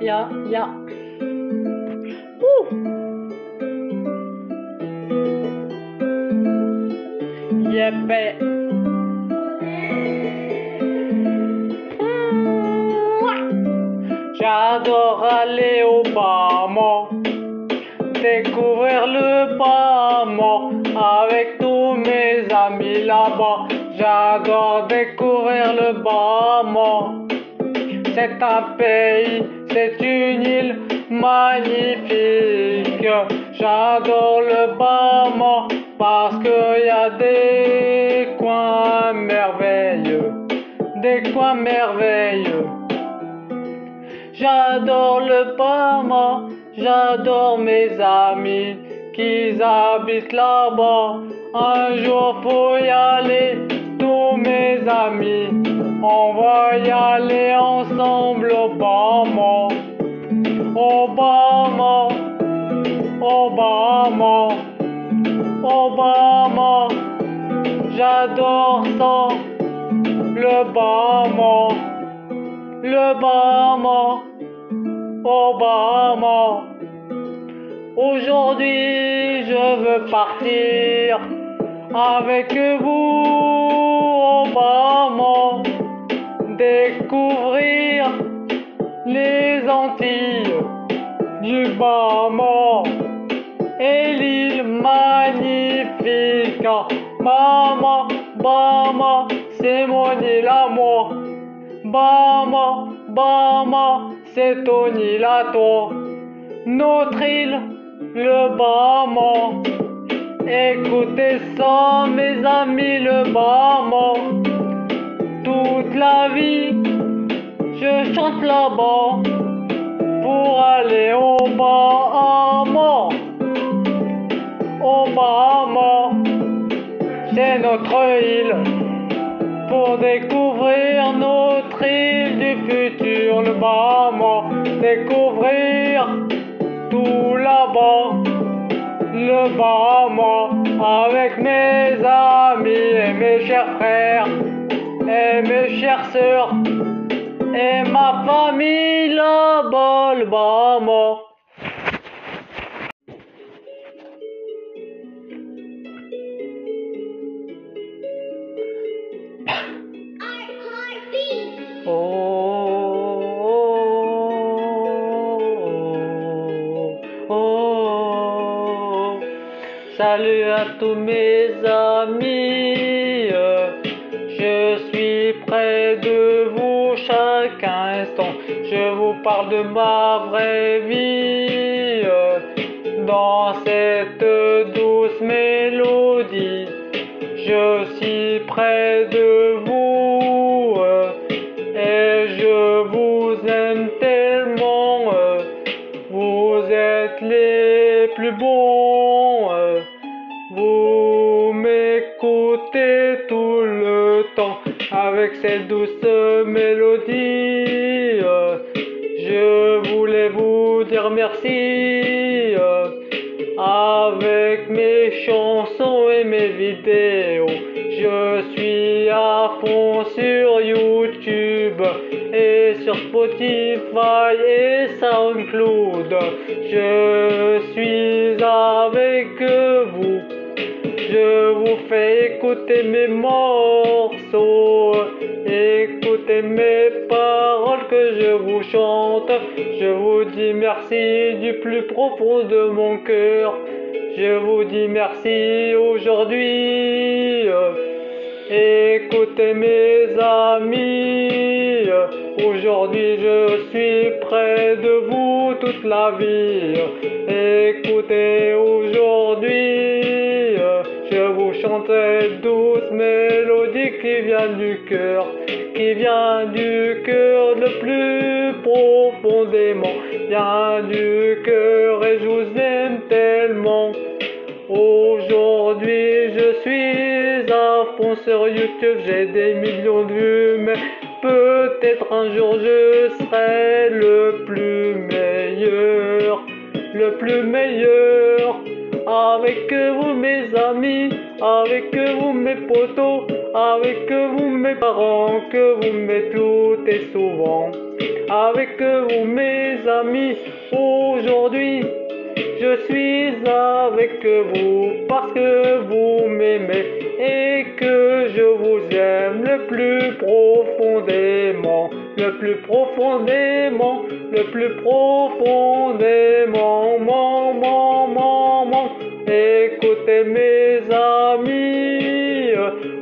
Ja, ja. J'adore aller au Bahamas, découvrir le Bahamas avec tous mes amis là-bas. J'adore découvrir le Bahamas. C'est un pays, c'est une île magnifique. J'adore le Bahamas parce qu'il y a des coins merveilleux, des coins merveilleux. J'adore le Bahamas, j'adore mes amis qui habitent là-bas. Un jour faut y aller, On va y aller ensemble au au Bahamas, au Bahamas. J'adore ça, le Bahamas, le Bahamas, au Bahamas. Aujourd'hui, je veux partir avec vous Bahamas, découvrir les Antilles du Bahamas et l'île magnifique. Bahama, Bahama, c'est mon île à moi. Bahama, Bahama, c'est ton île à toi. Notre île, le Bahama. Écoutez ça, mes amis, le Bahama. Toute la vie, je chante là-bas pour aller au Bahama. Au Bahama, c'est notre île pour découvrir notre île du futur, le Bahama. Découvrir tout là-bas, le Bahama, avec mes amis et mes chers frères et mes chères sœurs et ma famille le Salut à tous mes amis, je suis près de vous chaque instant. Je vous parle de ma vraie vie dans cette douce mélodie. Je suis près de Vous m'écoutez tout le temps avec cette douce mélodie. Je voulais vous dire merci avec mes chansons et mes vidéos. Je suis à fond sur YouTube et sur Spotify et SoundCloud. Je suis avec fais écouter mes morceaux, écoutez mes paroles que je vous chante. Je vous dis merci du plus profond de mon cœur. Je vous dis merci aujourd'hui. Écoutez mes amis, aujourd'hui je suis près de vous toute la vie. Écoutez aujourd'hui, je vous chante cette douce mélodie qui vient du cœur, qui vient du cœur le plus profondément, vient du cœur et je vous aime tellement. Aujourd'hui je suis à fond sur YouTube, j'ai des millions de vues, mais peut-être un jour je serai le plus meilleur, le plus meilleur. Avec vous mes amis, avec vous mes potos, avec vous mes parents, que vous m'aimez tout et souvent, avec vous mes amis, aujourd'hui je suis avec vous. Parce que vous m'aimez. Et que je vous aime le plus profondément, le plus profondément, le plus profondément, mon, mon. Écoutez mes amis,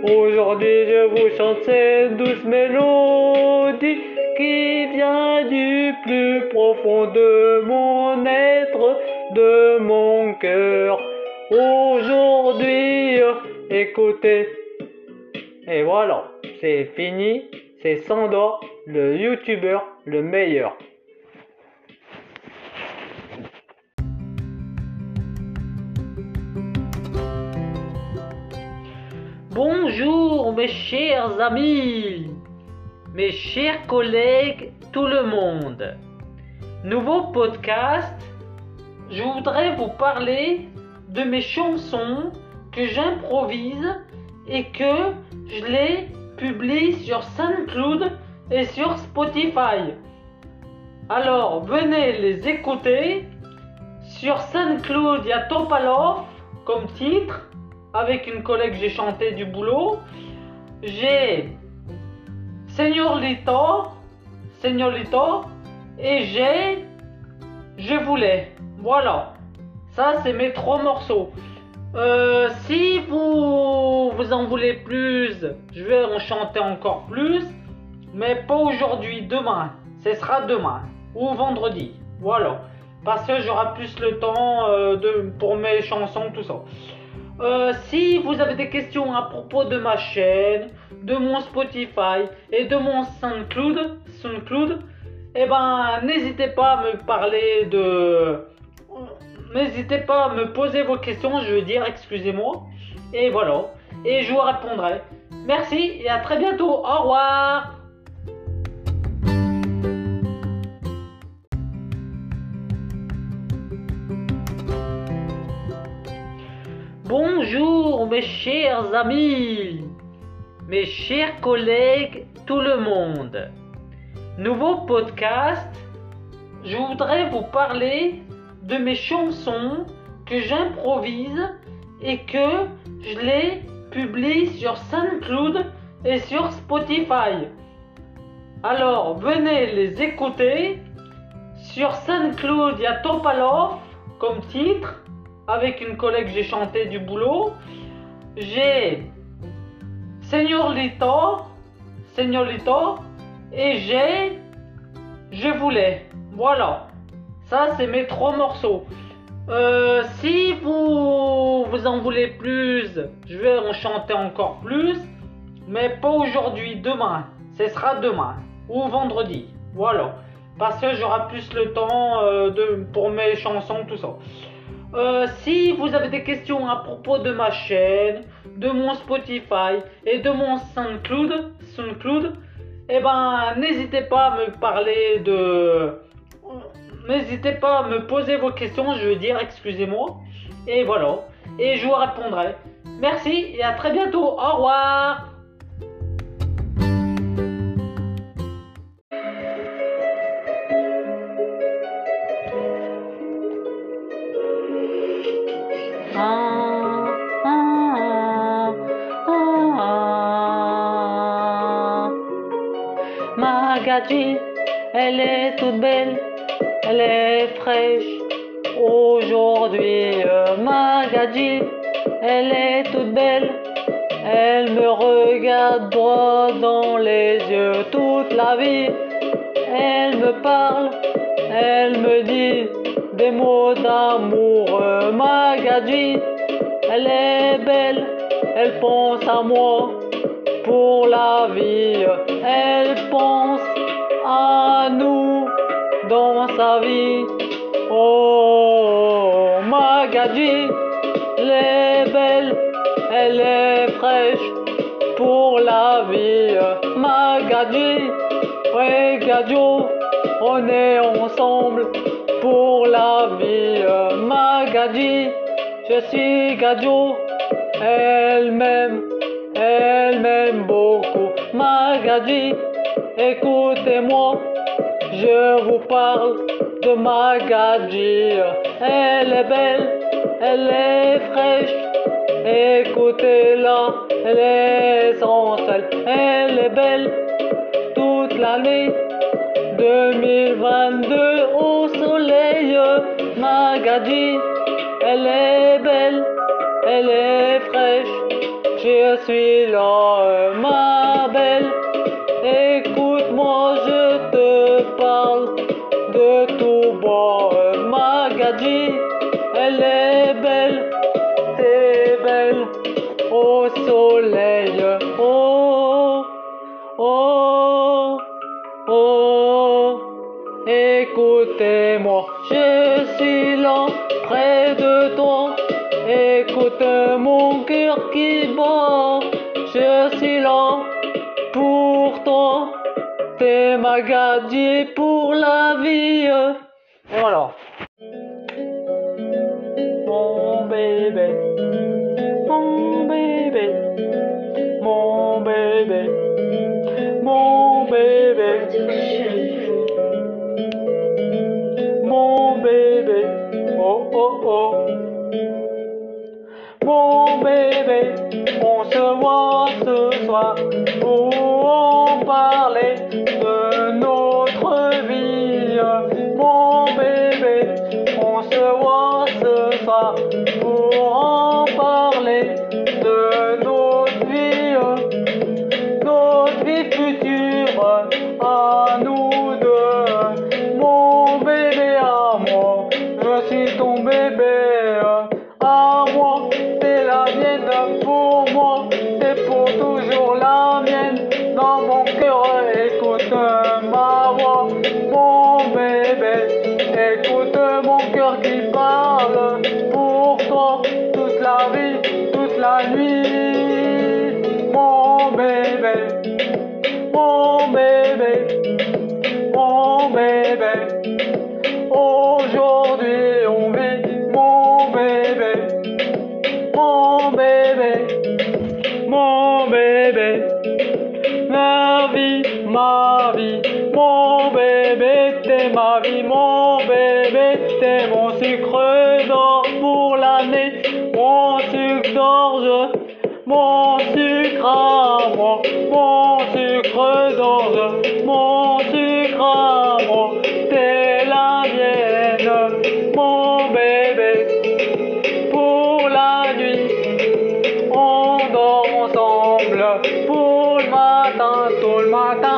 aujourd'hui je vous chante cette douce mélodie qui vient du plus profond de mon être, de mon cœur. Aujourd'hui, écoutez. Et voilà, c'est fini. C'est Sandor, le youtubeur le meilleur. Bonjour mes chers amis, mes chers collègues, tout le monde. Nouveau podcast, je voudrais vous parler de mes chansons que j'improvise et que je les publie sur SoundCloud et sur Spotify. Alors venez les écouter. Sur SoundCloud, il y a Topalov comme titre. Avec une collègue, j'ai chanté du boulot. J'ai Seigneur Lito, Seigneur Lito, et j'ai Je voulais. Voilà. Ça, c'est mes trois morceaux. Euh, si vous, vous en voulez plus, je vais en chanter encore plus. Mais pas aujourd'hui, demain. Ce sera demain. Ou vendredi. Voilà. Parce que j'aurai plus le temps euh, pour mes chansons, tout ça. Euh, si vous avez des questions à propos de ma chaîne, de mon Spotify et de mon SoundCloud, SoundCloud eh ben, n'hésitez pas à me parler de... N'hésitez pas à me poser vos questions, je veux dire, excusez-moi. Et voilà. Et je vous répondrai. Merci et à très bientôt. Au revoir. Mes chers amis, mes chers collègues, tout le monde. Nouveau podcast, je voudrais vous parler de mes chansons que j'improvise et que je les publie sur SoundCloud et sur Spotify. Alors venez les écouter. Sur SoundCloud, il y a Topalov comme titre avec une collègue, j'ai chanté du boulot. J'ai Seigneur Lito, Seigneur Lito, et j'ai Je voulais. Voilà. Ça, c'est mes trois morceaux. Euh, si vous, vous en voulez plus, je vais en chanter encore plus. Mais pas aujourd'hui, demain. Ce sera demain. Ou vendredi. Voilà. Parce que j'aurai plus le temps euh, de, pour mes chansons, tout ça. Euh, si vous avez des questions à propos de ma chaîne, de mon Spotify et de mon SoundCloud, SoundCloud eh ben, n'hésitez pas à me parler de... N'hésitez pas à me poser vos questions, je veux dire, excusez-moi. Et voilà. Et je vous répondrai. Merci et à très bientôt. Au revoir. Magadji, elle est toute belle, elle est fraîche. Aujourd'hui, Magadji, elle est toute belle, elle me regarde droit dans les yeux toute la vie. Elle me parle, elle me dit des mots d'amour. Magadji, elle est belle, elle pense à moi pour la vie. Elle pense à nous dans sa vie. Oh, Magadji, elle est belle, elle est fraîche pour la vie. Magadji, ouais, Gadjo, on est ensemble pour la vie. Magadji, je suis Gadjo Elle m'aime, elle m'aime beaucoup. Magadji, écoutez-moi, je vous parle de Magadji. Elle est belle, elle est fraîche. Écoutez-la, elle est essentielle, elle est belle toute l'année. 2022 au soleil, Magadji, elle est belle, elle est fraîche. Je suis là, T'es ma pour la vie. Voilà. Mon bébé, mon bébé, mon bébé, mon bébé, mon bébé, oh oh oh. Mon bébé, on se voit ce soir soir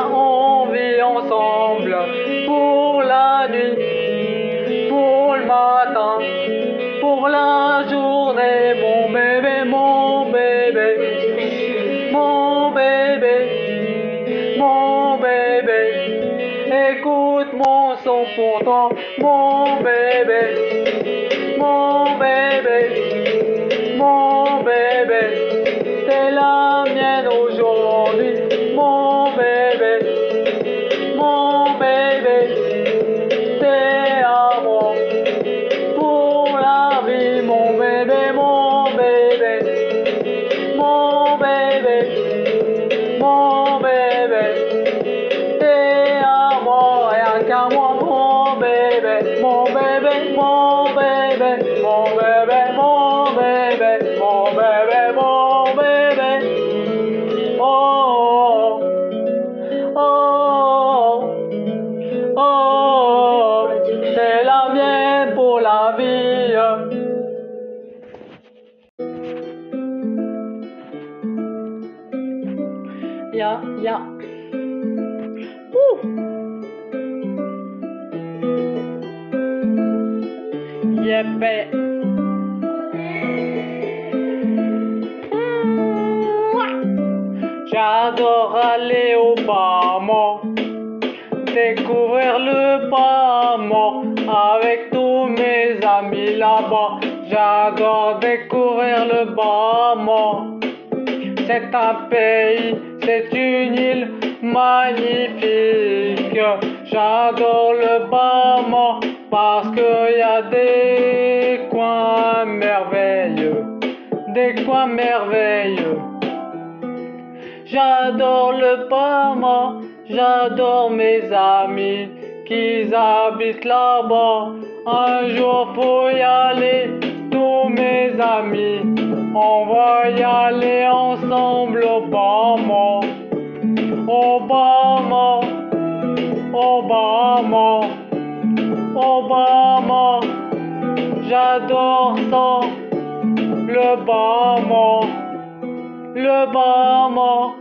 on vit ensemble, pour la nuit, pour le matin, pour la journée, mon bébé, mon bébé, mon bébé, mon bébé, écoute mon son pour toi, mon bébé, mon bébé, J'adore aller au Bahamas, découvrir le Bahamas avec tous mes amis là-bas. J'adore découvrir le Bahamas. C'est un pays, c'est une île magnifique. J'adore le Bahamas parce qu'il y a des coins merveilleux, des coins merveilleux. J'adore le Bama, j'adore mes amis qui habitent là-bas. Un jour faut y aller, tous mes amis. On va y aller ensemble au Bama. Obama, Obama, Obama, j'adore ça, le Bama, le Bama,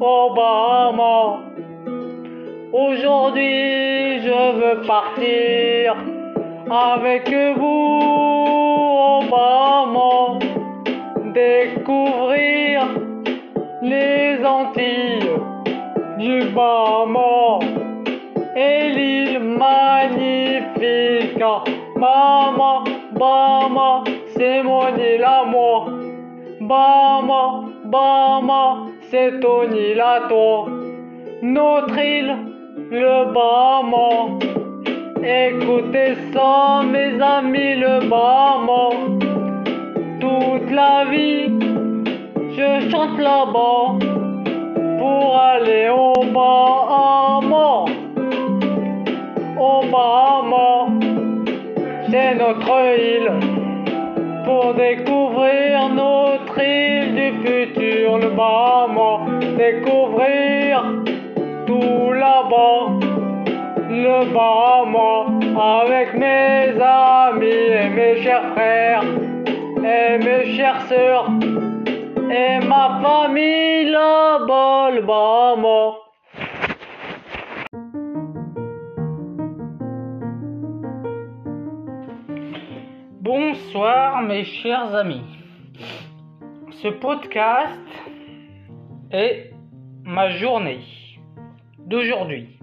Obama. Aujourd'hui, je veux partir avec vous, Obama, découvrir les Antilles du Bama et l'île magnifique. À moi. Bama, Bama, c'est ton île à toi. Notre île, le Bama. Écoutez ça, mes amis, le Bama. Toute la vie, je chante là-bas pour aller au Bahama. Au Bahama, c'est notre île pour découvrir notre île du futur, le Bahama. Découvrir tout là-bas, le Bahama, avec mes amis et mes chers frères et mes chères sœurs et ma famille là-bas, le Bahama. Bonsoir mes chers amis. Ce podcast est ma journée d'aujourd'hui,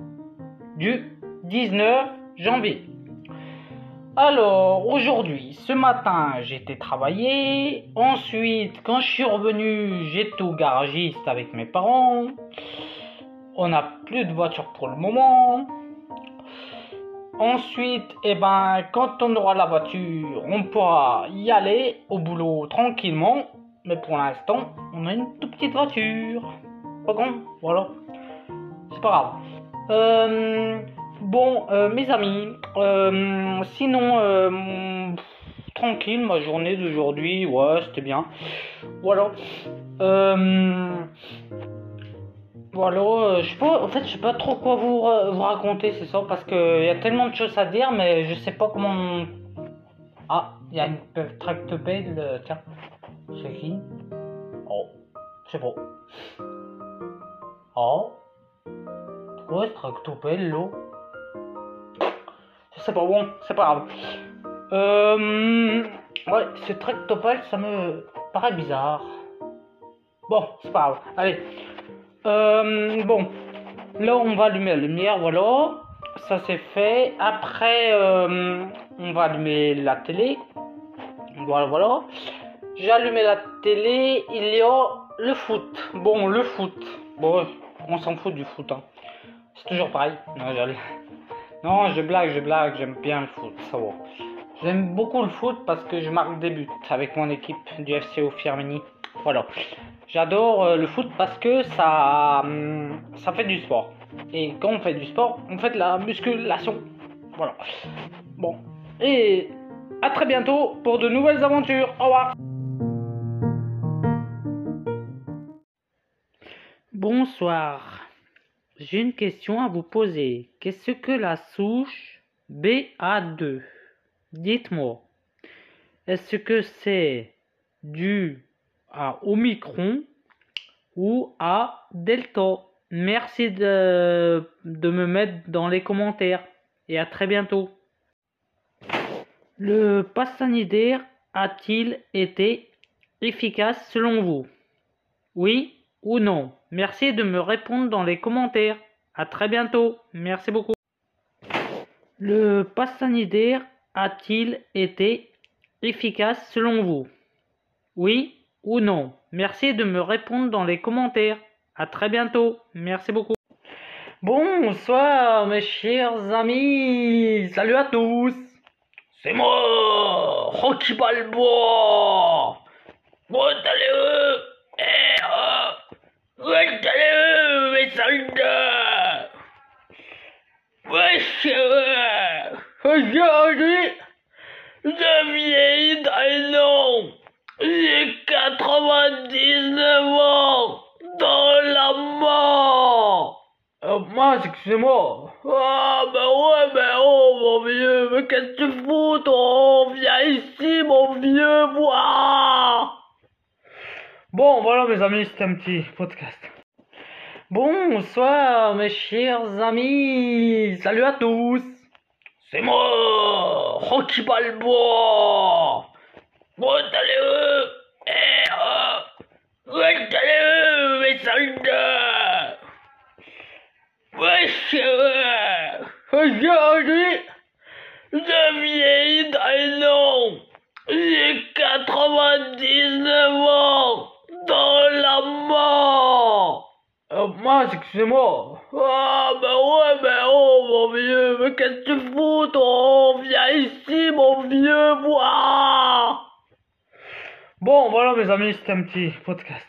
du 19 janvier. Alors aujourd'hui, ce matin, j'étais travailler. Ensuite, quand je suis revenu, j'étais au garagiste avec mes parents. On n'a plus de voiture pour le moment. Ensuite, eh ben, quand on aura la voiture, on pourra y aller au boulot tranquillement. Mais pour l'instant, on a une toute petite voiture. Voilà. C'est pas grave. Euh, bon, euh, mes amis, euh, sinon, tranquille, ma journée d'aujourd'hui, ouais, c'était bien. Voilà. Euh, voilà, euh, je sais pas, en fait, je sais pas trop quoi vous, vous raconter, c'est ça, parce qu'il y a tellement de choses à dire, mais je sais pas comment. Ah, il y a une euh, tiens, c'est qui? Oh, je sais pas. Oh, quoi ce tractopelle Je sais pas, bon, c'est pas grave. Euh, ouais, ce tractopelle, ça me paraît bizarre. Bon, c'est pas grave, allez. Euh, bon, là on va allumer la lumière, voilà, ça c'est fait. Après, euh, on va allumer la télé, voilà, voilà. J'ai allumé la télé, il y a le foot. Bon, le foot, bon, on s'en fout du foot, hein. c'est toujours pareil. Non, je... blague, je blague, j'aime bien le foot, ça va. J'aime beaucoup le foot parce que je marque des buts avec mon équipe du FCO Firmini. Voilà. J'adore euh, le foot parce que ça, hum, ça fait du sport. Et quand on fait du sport, on fait de la musculation. Voilà. Bon. Et à très bientôt pour de nouvelles aventures. Au revoir. Bonsoir. J'ai une question à vous poser. Qu'est-ce que la souche BA2 Dites-moi. Est-ce que c'est dû à Omicron ou à Delta. Merci de, me mettre dans les commentaires et à très bientôt. Le pass sanitaire a-t-il été efficace selon vous? Oui ou non? Merci de me répondre dans les commentaires. À très bientôt. Merci beaucoup. Le pass sanitaire a-t-il été efficace selon vous? Oui ou non Merci de me répondre dans les commentaires. À très bientôt. Merci beaucoup. Bonsoir mes chers amis. Salut à tous. C'est moi, Rocky Balboa. Où allez-vous Eh oh allez-vous mes soldats Wesh euh, Aujourd'hui, je vieillis d'un an. J'ai 99 ans dans la mort. Euh, mince, excusez-moi. Ah ben ouais, ben oh mon vieux, mais qu'est-ce que tu fous toi? Viens ici mon vieux, voir Bon, voilà mes amis, c'était un petit podcast. Bonsoir mes chers amis. Salut à tous. C'est moi, Rocky Balboa allez-vous Eh oh allez-vous mes soldats Wesh Aujourd'hui, je vieillis d'un an. J'ai 99 ans dans la mort. Euh, mince, excusez-moi. Ah ben ouais, ben oh mon vieux, mais qu'est-ce que tu fous toi? Viens ici mon vieux, voir Bon, voilà mes amis, c'était un petit podcast.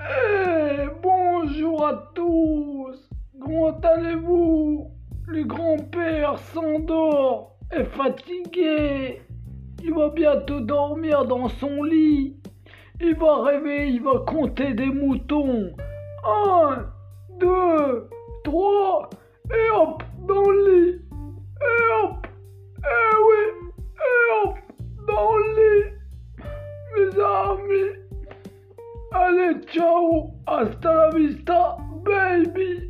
Eh, bonjour à tous. Comment allez-vous? Le grand-père s'endort, est fatigué. Il va bientôt dormir dans son lit. Il va rêver, il va compter des moutons. Un, deux, trois, et hop, dans le lit. ammi. alle ciao, hasta la vista, baby.